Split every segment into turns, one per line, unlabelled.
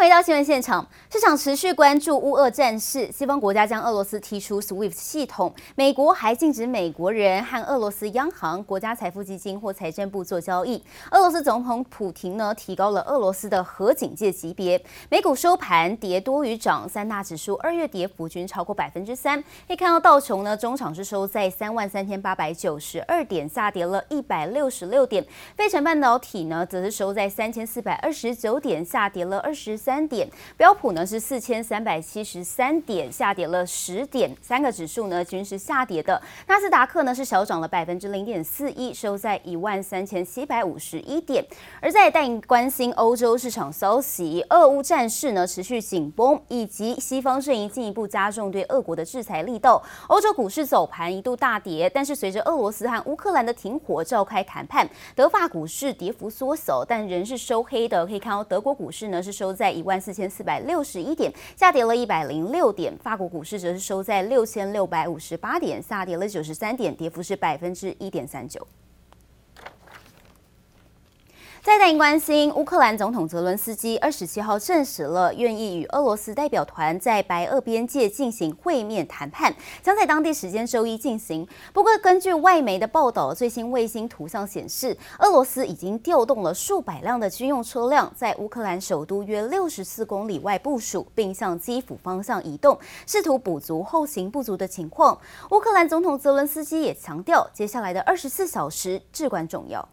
回到新闻现场，市场持续关注乌俄战事。西方国家将俄罗斯踢出 SWIFT 系统，美国还禁止美国人和俄罗斯央行、国家财富基金或财政部做交易。俄罗斯总统普廷呢，提高了俄罗斯的核警戒级别。美股收盘跌多于涨，三大指数二月跌幅均超过百分之三。可以看到道琼呢，中场是收在三万三千八百九十二点，下跌了一百六十六点。费城半导体呢，则是收在三千四百二十九点，下跌了二十。三三点，标普呢是四千三百七十三点，下跌了十点，三个指数呢均是下跌的。纳斯达克呢是小涨了百分之零点四一，收在一万三千七百五十一点。而在带关心欧洲市场消息，俄乌战事呢持续紧绷，以及西方阵营进一步加重对俄国的制裁力道。欧洲股市走盘一度大跌，但是随着俄罗斯和乌克兰的停火召开谈判，德法股市跌幅缩小，但仍是收黑的。可以看到德国股市呢是收在。一万四千四百六十一点，下跌了一百零六点。法国股市则是收在六千六百五十八点，下跌了九十三点，跌幅是百分之一点三九。再带您关心，乌克兰总统泽伦斯基二十七号证实了愿意与俄罗斯代表团在白俄边界进行会面谈判，将在当地时间周一进行。不过，根据外媒的报道，最新卫星图像显示，俄罗斯已经调动了数百辆的军用车辆，在乌克兰首都约六十四公里外部署，并向基辅方向移动，试图补足后勤不足的情况。乌克兰总统泽伦斯基也强调，接下来的二十四小时至关重要。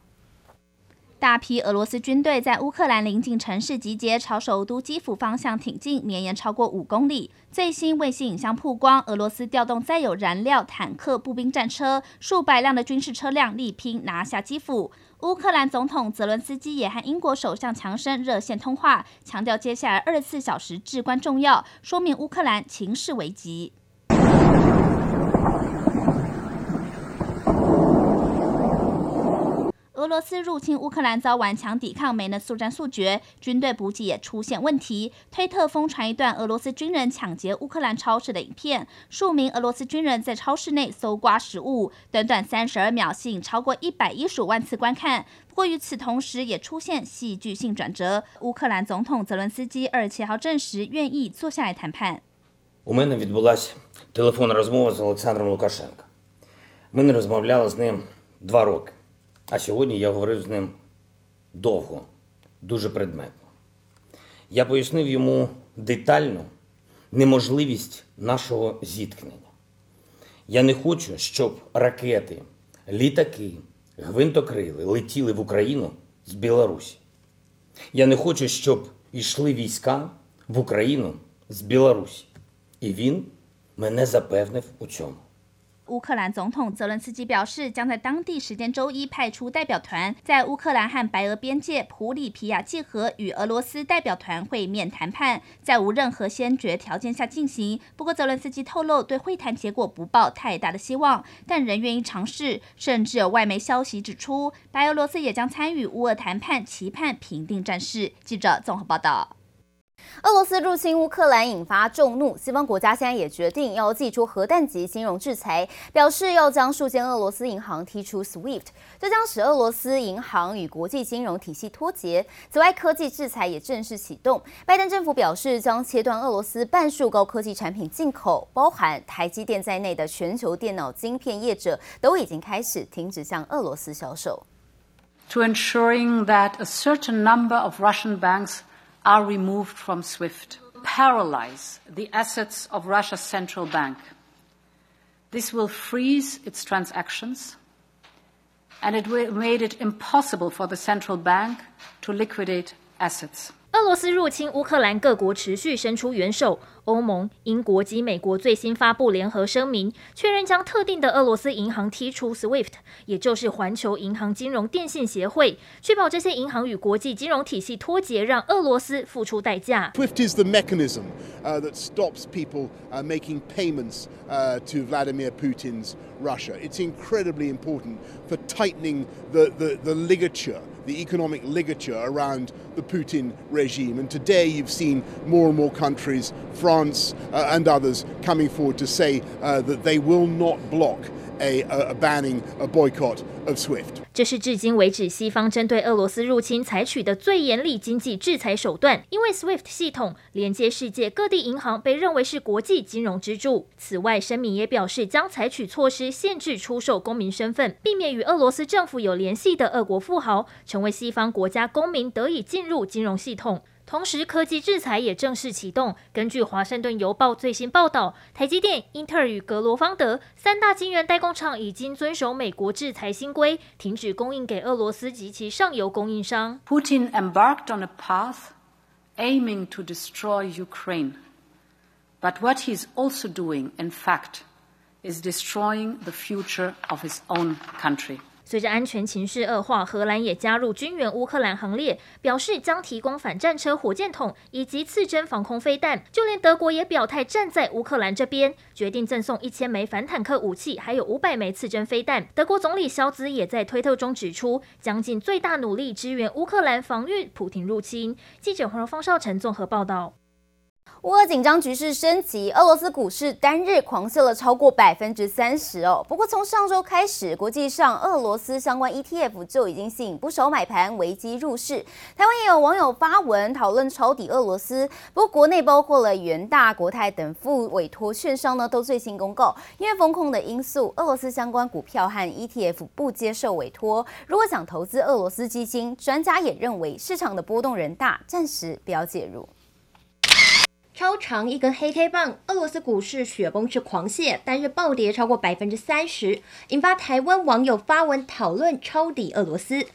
大批俄罗斯军队在乌克兰临近城市集结，朝首都基辅方向挺进，绵延超过五公里。最新卫星影像曝光，俄罗斯调动载有燃料、坦克、步兵战车，数百辆的军事车辆力拼拿下基辅。乌克兰总统泽伦斯基也和英国首相强生热线通话，强调接下来二十四小时至关重要，说明乌克兰情势危急。俄罗斯入侵乌克兰，遭顽强抵抗没能速战速决，军队补给也出现问题。推特疯传一段俄罗斯军人抢劫乌克兰超市的影片，数名俄罗斯军人在超市内搜刮食物，短短三十二秒吸引超过一百一十五万次观看。不过与此同时，也出现戏剧性转折。乌克兰总统泽伦斯基二十七号证实愿意坐下来谈判。
У мене відбулася телефонна розмова з Олександром Лукашенко. Ми не розмовляли з ним два роки. А сьогодні я говорив з ним довго, дуже предметно. Я пояснив йому детально неможливість нашого зіткнення. Я не хочу, щоб ракети, літаки, гвинтокрили летіли в Україну з Білорусі. Я не хочу, щоб йшли війська в Україну з Білорусі. І він мене запевнив у цьому.
乌克兰总统泽伦斯基表示，将在当地时间周一派出代表团，在乌克兰和白俄边界普里皮亚季河与俄罗斯代表团会面谈判，在无任何先决条件下进行。不过，泽伦斯基透露，对会谈结果不抱太大的希望，但仍愿意尝试。甚至有外媒消息指出，白俄罗斯也将参与乌俄谈判，期盼平定战事。记者综合报道。
俄罗斯入侵乌克兰引发众怒，西方国家现在也决定要祭出核弹级金融制裁，表示要将数间俄罗斯银行踢出 SWIFT，这将使俄罗斯银行与国际金融体系脱节。此外，科技制裁也正式启动。拜登政府表示，将切断俄罗斯半数高科技产品进口，包含台积电在内的全球电脑晶片业者都已经开始停止向俄罗斯销售。
To ensuring that a certain number of Russian banks are removed from SWIFT, paralyze the assets of Russia's central bank. This will freeze its transactions, and it made it impossible for the central bank to liquidate assets.
俄罗斯入侵乌克兰，各国持续伸出援手。 欧盟、英国及美国最新发布联合声明，确认将特定的俄罗斯银行踢出 SWIFT，也就是环球银行金融电信协会，确保这些银行与国际金融体系脱节，让俄罗斯付出代价。
SWIFT is the mechanism that stops people making payments to Vladimir Putin's Russia. It's incredibly important for tightening the the the ligature, the economic ligature around the Putin regime. And today, you've seen more and more countries, from and others, coming forward to say that they will not block a, a, a banning a boycott of SWIFT.
这是至今为止西方针对俄罗斯入侵采取的最严厉经济制裁手段，因为 SWIFT 系统连接世界各地银行，被认为是国际金融支柱。此外，声明也表示将采取措施限制出售公民身份，避免与俄罗斯政府有联系的俄国富豪成为西方国家公民得以进入金融系统。同时，科技制裁也正式启动。根据《华盛顿邮报》最新报道，台积电、英特尔与格罗方德三大晶圆代工厂已经遵守美国制裁新规，停止供应给俄罗斯及其上游供应商。
Putin embarked on a path aiming to destroy Ukraine, but what he's also doing, in fact, is destroying the future of his own country.
随着安全情势恶化，荷兰也加入军援乌克兰行列，表示将提供反战车、火箭筒以及刺针防空飞弹。就连德国也表态站在乌克兰这边，决定赠送一千枚反坦克武器，还有五百枚刺针飞弹。德国总理肖兹也在推特中指出，将尽最大努力支援乌克兰防御普廷入侵。记者黄柔方少成综合报道。
乌俄紧张局势升级，俄罗斯股市单日狂泻了超过百分之三十哦。不过从上周开始，国际上俄罗斯相关 ETF 就已经吸引不少买盘危机入市。台湾也有网友发文讨论抄底俄罗斯。不过国内包括了元大、国泰等副委托券商呢，都最新公告，因为风控的因素，俄罗斯相关股票和 ETF 不接受委托。如果想投资俄罗斯基金，专家也认为市场的波动人大，暂时不要介入。
超长一根黑 K 棒，俄罗斯股市雪崩式狂泻，单日暴跌超过百分之三十，引发台湾网友发文讨论抄底俄罗斯。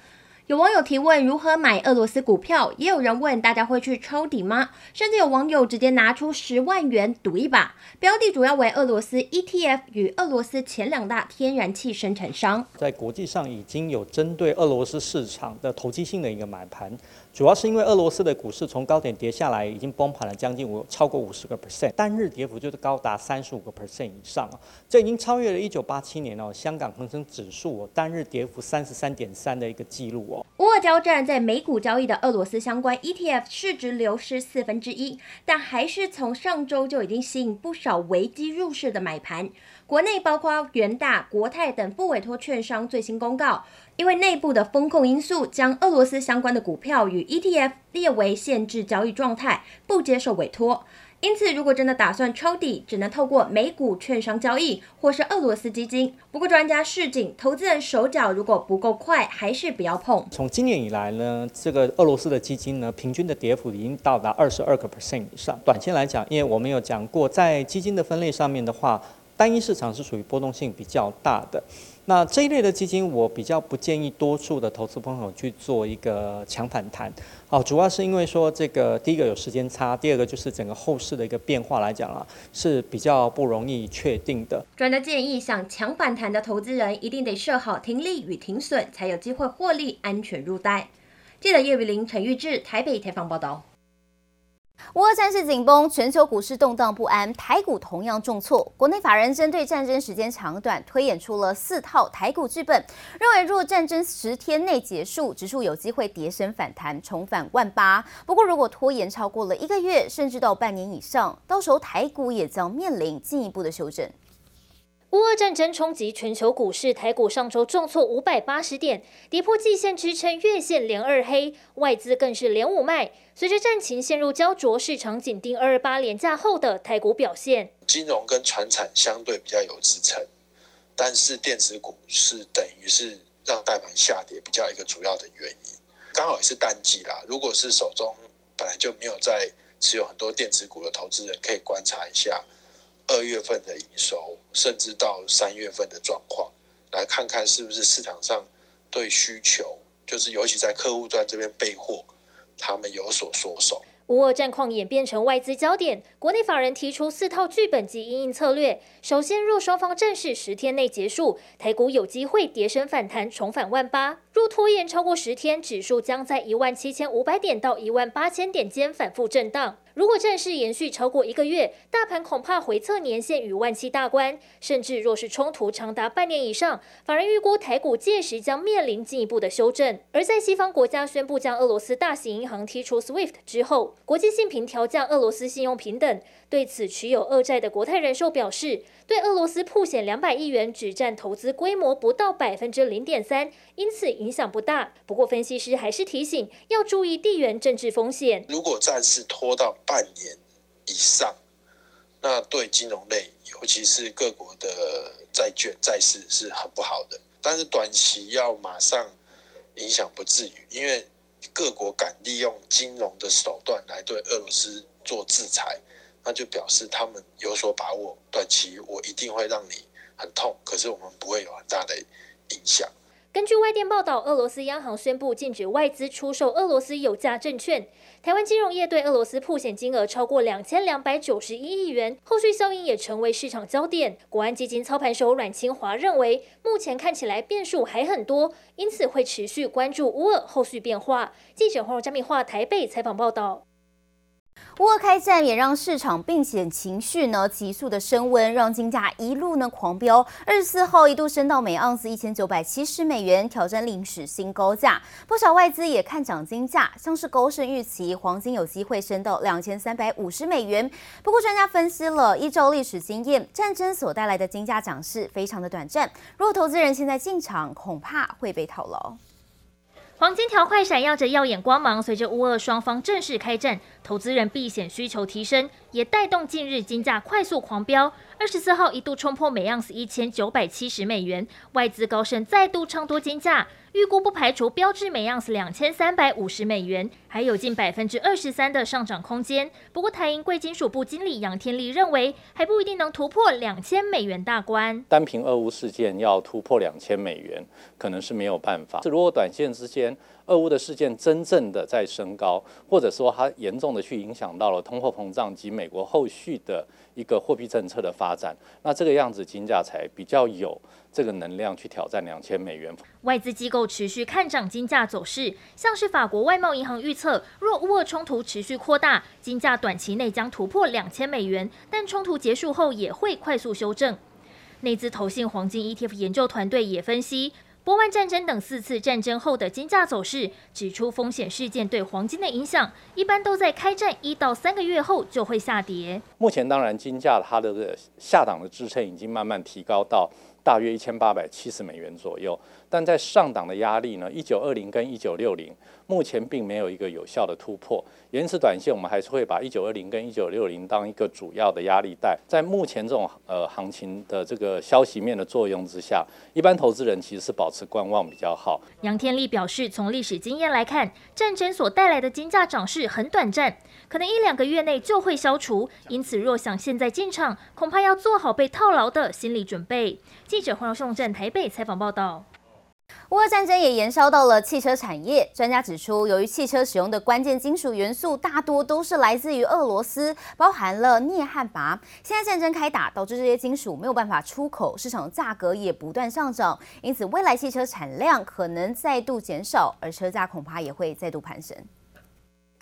有网友提问如何买俄罗斯股票，也有人问大家会去抄底吗？甚至有网友直接拿出十万元赌一把，标的主要为俄罗斯 ETF 与俄罗斯前两大天然气生产商。
在国际上已经有针对俄罗斯市场的投机性的一个买盘。主要是因为俄罗斯的股市从高点跌下来，已经崩盘了将近五超过五十个 percent，单日跌幅就是高达三十五个 percent 以上啊，这已经超越了一九八七年哦香港恒生指数单日跌幅三十三点三的一个记录哦。
乌俄交战在美股交易的俄罗斯相关 ETF 市值流失四分之一，但还是从上周就已经吸引不少危机入市的买盘。国内包括元大、国泰等副委托券商最新公告，因为内部的风控因素，将俄罗斯相关的股票与 ETF 列为限制交易状态，不接受委托。因此，如果真的打算抄底，只能透过美股券商交易或是俄罗斯基金。不过，专家示警，投资人手脚如果不够快，还是不要碰。
从今年以来呢，这个俄罗斯的基金呢，平均的跌幅已经到达二十二个 percent 以上。短线来讲，因为我们有讲过，在基金的分类上面的话。单一市场是属于波动性比较大的，那这一类的基金，我比较不建议多数的投资朋友去做一个强反弹。好，主要是因为说这个第一个有时间差，第二个就是整个后市的一个变化来讲啊，是比较不容易确定的。
专家建议，想强反弹的投资人一定得设好停利与停损，才有机会获利，安全入袋。记者叶雨林、陈玉志，台北采访报道。
乌俄战事紧绷，全球股市动荡不安，台股同样重挫。国内法人针对战争时间长短，推演出了四套台股剧本，认为若战争十天内结束，指数有机会跌升反弹，重返万八。不过，如果拖延超过了一个月，甚至到半年以上，到时候台股也将面临进一步的修正。
乌俄战争冲击全球股市，台股上周重挫五百八十点，跌破季线支撑，月线连二黑，外资更是连五卖。随着战情陷入胶着，市场紧盯二二八连假后的台股表现。
金融跟传产相对比较有支撑，但是电子股是等于是让大盘下跌比较一个主要的原因。刚好也是淡季啦，如果是手中本来就没有在持有很多电子股的投资人，可以观察一下。二月份的营收，甚至到三月份的状况，来看看是不是市场上对需求，就是尤其在客户端这边备货，他们有所缩手。
乌俄战况演变成外资焦点，国内法人提出四套剧本及因应策略。首先，若双方战事十天内结束，台股有机会跌升反弹，重返万八。若拖延超过十天，指数将在一万七千五百点到一万八千点间反复震荡。如果战事延续超过一个月，大盘恐怕回测年线与万七大关，甚至若是冲突长达半年以上，法人预估台股届时将面临进一步的修正。而在西方国家宣布将俄罗斯大型银行踢出 SWIFT 之后，国际信评调降俄罗斯信用评等。对此持有俄债的国泰人寿表示，对俄罗斯曝险两百亿元，只占投资规模不到百分之零点三，因此影响不大。不过分析师还是提醒，要注意地缘政治风险。
如果战事拖到半年以上，那对金融类，尤其是各国的债券、债市是很不好的。但是短期要马上影响不至于，因为各国敢利用金融的手段来对俄罗斯做制裁，那就表示他们有所把握。短期我一定会让你很痛，可是我们不会有很大的影响。
根据外电报道，俄罗斯央行宣布禁止外资出售俄罗斯有价证券。台湾金融业对俄罗斯曝险金额超过两千两百九十一亿元，后续效应也成为市场焦点。国安基金操盘手阮清华认为，目前看起来变数还很多，因此会持续关注乌俄后续变化。记者黄嘉铭话台北采访报道。
乌俄开战也让市场避险情绪呢急速的升温，让金价一路呢狂飙。二十四号一度升到每盎司一千九百七十美元，挑战历史新高价。不少外资也看涨金价，像是高盛预期黄金有机会升到两千三百五十美元。不过专家分析了，依照历史经验，战争所带来的金价涨势非常的短暂。如果投资人现在进场，恐怕会被套牢。
黄金条块闪耀着耀眼光芒，随着乌俄双方正式开战，投资人避险需求提升，也带动近日金价快速狂飙。二十四号一度冲破每盎司一千九百七十美元，外资高盛再度唱多金价。预估不排除标至每盎司两千三百五十美元，还有近百分之二十三的上涨空间。不过，台银贵金属部经理杨天立认为，还不一定能突破两千美元大关。
单凭俄乌事件要突破两千美元，可能是没有办法。如果短线之间，俄乌的事件真正的在升高，或者说它严重的去影响到了通货膨胀及美国后续的一个货币政策的发展，那这个样子金价才比较有这个能量去挑战两千美元。
外资机构持续看涨金价走势，像是法国外贸银行预测，若乌俄冲突持续扩大，金价短期内将突破两千美元，但冲突结束后也会快速修正。内资投信黄金 ETF 研究团队也分析，波湾战争等四次战争后的金价走势，指出风险事件对黄金的影响，一般都在开战一到三个月后就会下跌。
目前当然金价它的下档的支撑已经慢慢提高到。大约一千八百七十美元左右，但在上档的压力呢，一九二零跟一九六零，目前并没有一个有效的突破。因此，短线我们还是会把一九二零跟一九六零当一个主要的压力带。在目前这种呃行情的这个消息面的作用之下，一般投资人其实是保持观望比较好。
杨天立表示，从历史经验来看，战争所带来的金价涨势很短暂，可能一两个月内就会消除。因此，若想现在进场，恐怕要做好被套牢的心理准备。记者黄耀雄在台北采访报道。
乌俄战争也延烧到了汽车产业。专家指出，由于汽车使用的关键金属元素大多都是来自于俄罗斯，包含了镍和钯。现在战争开打，导致这些金属没有办法出口，市场价格也不断上涨。因此，未来汽车产量可能再度减少，而车价恐怕也会再度攀升。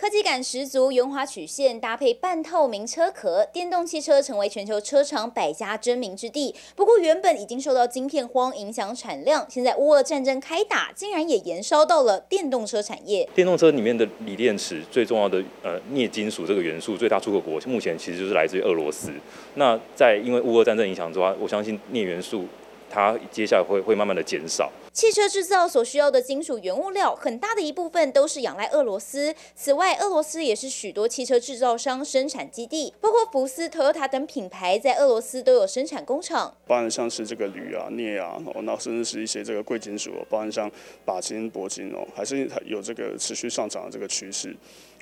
科技感十足，圆滑曲线搭配半透明车壳，电动汽车成为全球车厂百家争鸣之地。不过，原本已经受到晶片荒影响产量，现在乌俄战争开打，竟然也延烧到了电动车产业。
电动车里面的锂电池最重要的呃镍金属这个元素，最大出口国目前其实就是来自于俄罗斯。那在因为乌俄战争影响之外，我相信镍元素它接下来会会慢慢的减少。
汽车制造所需要的金属原物料，很大的一部分都是仰赖俄罗斯。此外，俄罗斯也是许多汽车制造商生产基地，包括福斯、Toyota 等品牌在俄罗斯都有生产工厂。
包含像是这个铝啊、镍啊，哦，那甚至是一些这个贵金属，哦包含像钯金、铂金哦，还是有这个持续上涨的这个趋势。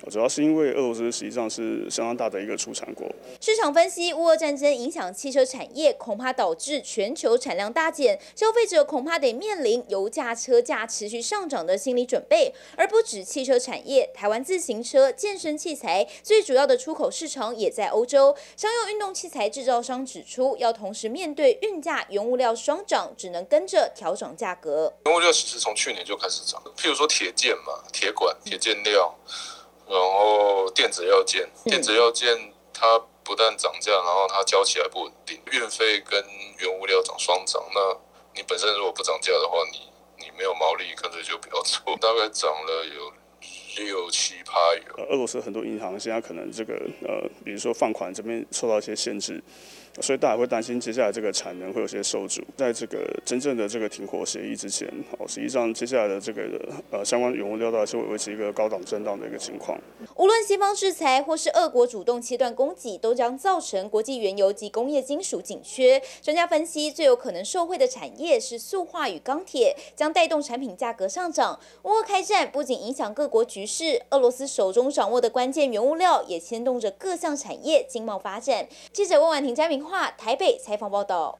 主要是因为俄罗斯实际上是相当大的一个出产国。
市场分析，乌俄战争影响汽车产业，恐怕导致全球产量大减，消费者恐怕得面临油价、车价持续上涨的心理准备。而不止汽车产业，台湾自行车、健身器材最主要的出口市场也在欧洲。商用运动器材制造商指出，要同时面对运价、原物料双涨，只能跟着调整价格。
原物料其实从去年就开始涨，譬如说铁件嘛，铁管、铁件料。然后电子药件，电子药件它不但涨价，然后它交起来不稳定，运费跟原物料涨双涨。那你本身如果不涨价的话，你你没有毛利，干脆就不要做。大概涨了有六七趴有。
俄罗斯很多银行现在可能这个呃，比如说放款这边受到一些限制。所以大家会担心接下来这个产能会有些受阻，在这个真正的这个停火协议之前，哦，实际上接下来的这个呃相关原物料都还是会维持一个高档震荡的一个情况。
无论西方制裁或是俄国主动切断供给，都将造成国际原油及工业金属紧缺。专家分析，最有可能受惠的产业是塑化与钢铁，将带动产品价格上涨。乌俄开战不仅影响各国局势，俄罗斯手中掌握的关键原物料也牵动着各项产业经贸发展。记者温婉婷、嘉明。化台北采访报道，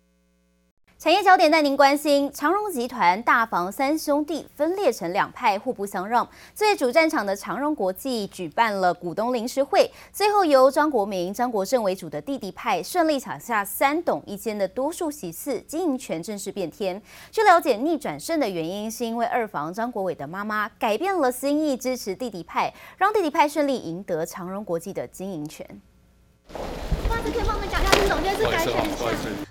产业焦点带您关心：长荣集团大房三兄弟分裂成两派，互不相让。最主战场的长荣国际举办了股东临时会，最后由张国明、张国政为主的弟弟派顺利抢下三董一间的多数席次，经营权正式变天。据了解，逆转胜的原因是因为二房张国伟的妈妈改变了心意，支持弟弟派，让弟弟派顺利赢得长荣国际的经营权。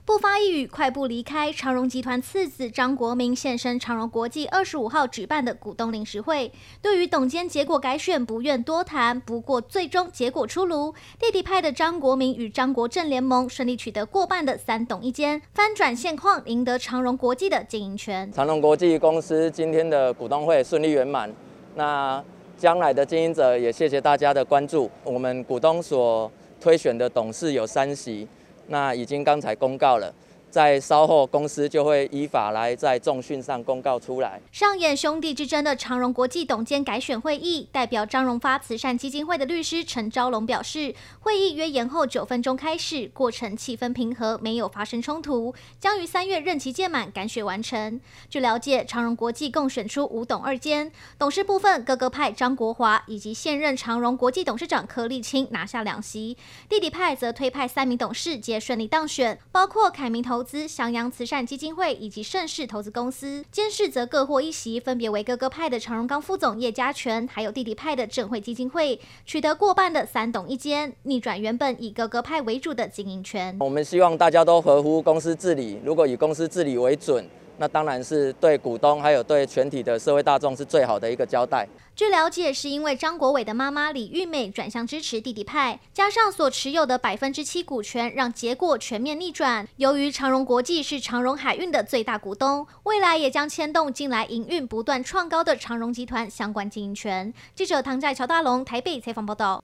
不发一语，快步离开。长荣集团次子张国明现身长荣国际二十五号举办的股东临时会，对于董监结果改选不愿多谈。不过最终结果出炉，弟弟派的张国明与张国政联盟顺利取得过半的三董一间，翻转现况，赢得长荣国际的经营权。
长荣国际公司今天的股东会顺利圆满，那将来的经营者也谢谢大家的关注。我们股东所推选的董事有三席，那已经刚才公告了。在稍后，公司就会依法来在重讯上公告出来。
上演兄弟之争的长荣国际董监改选会议，代表张荣发慈善基金会的律师陈昭龙表示，会议约延后九分钟开始，过程气氛平和，没有发生冲突，将于三月任期届满改选完成。据了解，长荣国际共选出五董二监，董事部分哥哥派张国华以及现任长荣国际董事长柯立青拿下两席，弟弟派则推派三名董事皆顺利当选，包括凯明投。投资襄阳慈善基金会以及盛世投资公司监事则各获一席，分别为哥哥派的常荣刚副总叶家权，还有弟弟派的正会基金会，取得过半的三董一间，逆转原本以哥哥派为主的经营权。
我们希望大家都合乎公司治理，如果以公司治理为准。那当然是对股东还有对全体的社会大众是最好的一个交代。
据了解，是因为张国伟的妈妈李玉美转向支持弟弟派，加上所持有的百分之七股权，让结果全面逆转。由于长荣国际是长荣海运的最大股东，未来也将牵动近来营运不断创高的长荣集团相关经营权。记者唐在乔大龙台北采访报道。